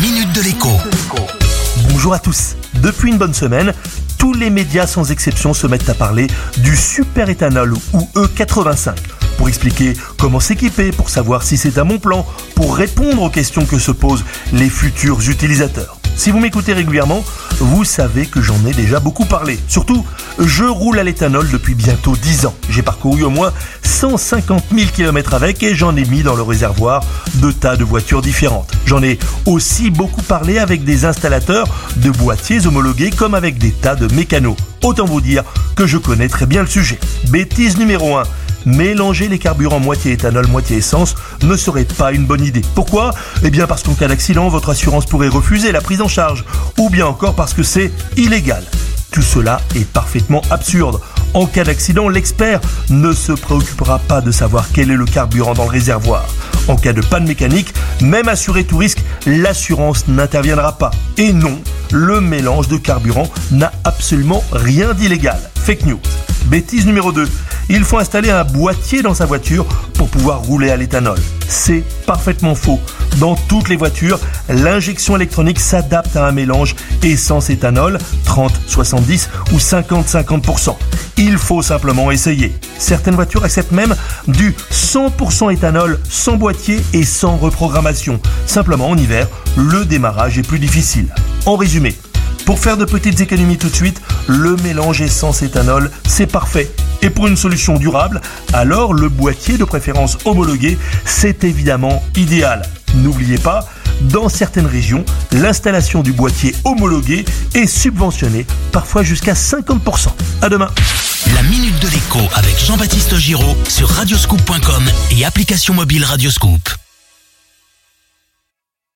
minute de l'écho. Bonjour à tous. Depuis une bonne semaine, tous les médias sans exception se mettent à parler du super-éthanol ou E85 pour expliquer comment s'équiper, pour savoir si c'est un bon plan, pour répondre aux questions que se posent les futurs utilisateurs. Si vous m'écoutez régulièrement, vous savez que j'en ai déjà beaucoup parlé. Surtout, je roule à l'éthanol depuis bientôt 10 ans. J'ai parcouru au moins 150 000 km avec et j'en ai mis dans le réservoir de tas de voitures différentes. J'en ai aussi beaucoup parlé avec des installateurs de boîtiers homologués comme avec des tas de mécanos. Autant vous dire que je connais très bien le sujet. Bêtise numéro 1 mélanger les carburants moitié éthanol, moitié essence ne serait pas une bonne idée. Pourquoi? Eh bien parce qu'en cas d'accident, votre assurance pourrait refuser la prise en charge, ou bien encore parce que c'est illégal. Tout cela est parfaitement absurde. En cas d'accident, l'expert ne se préoccupera pas de savoir quel est le carburant dans le réservoir. En cas de panne mécanique, même assuré tout risque, l'assurance n'interviendra pas. Et non, le mélange de carburant n'a absolument rien d'illégal. Fake news. Bêtise numéro 2 il faut installer un boîtier dans sa voiture pour pouvoir rouler à l'éthanol. C'est parfaitement faux. Dans toutes les voitures, l'injection électronique s'adapte à un mélange essence-éthanol, 30-70 ou 50-50%. Il faut simplement essayer. Certaines voitures acceptent même du 100% éthanol sans boîtier et sans reprogrammation. Simplement en hiver, le démarrage est plus difficile. En résumé, pour faire de petites économies tout de suite, le mélange essence-éthanol, c'est parfait. Et pour une solution durable, alors le boîtier de préférence homologué, c'est évidemment idéal. N'oubliez pas, dans certaines régions, l'installation du boîtier homologué est subventionnée, parfois jusqu'à 50%. À demain. La minute de l'écho avec Jean-Baptiste Giraud sur radioscoop.com et application mobile Radioscoop.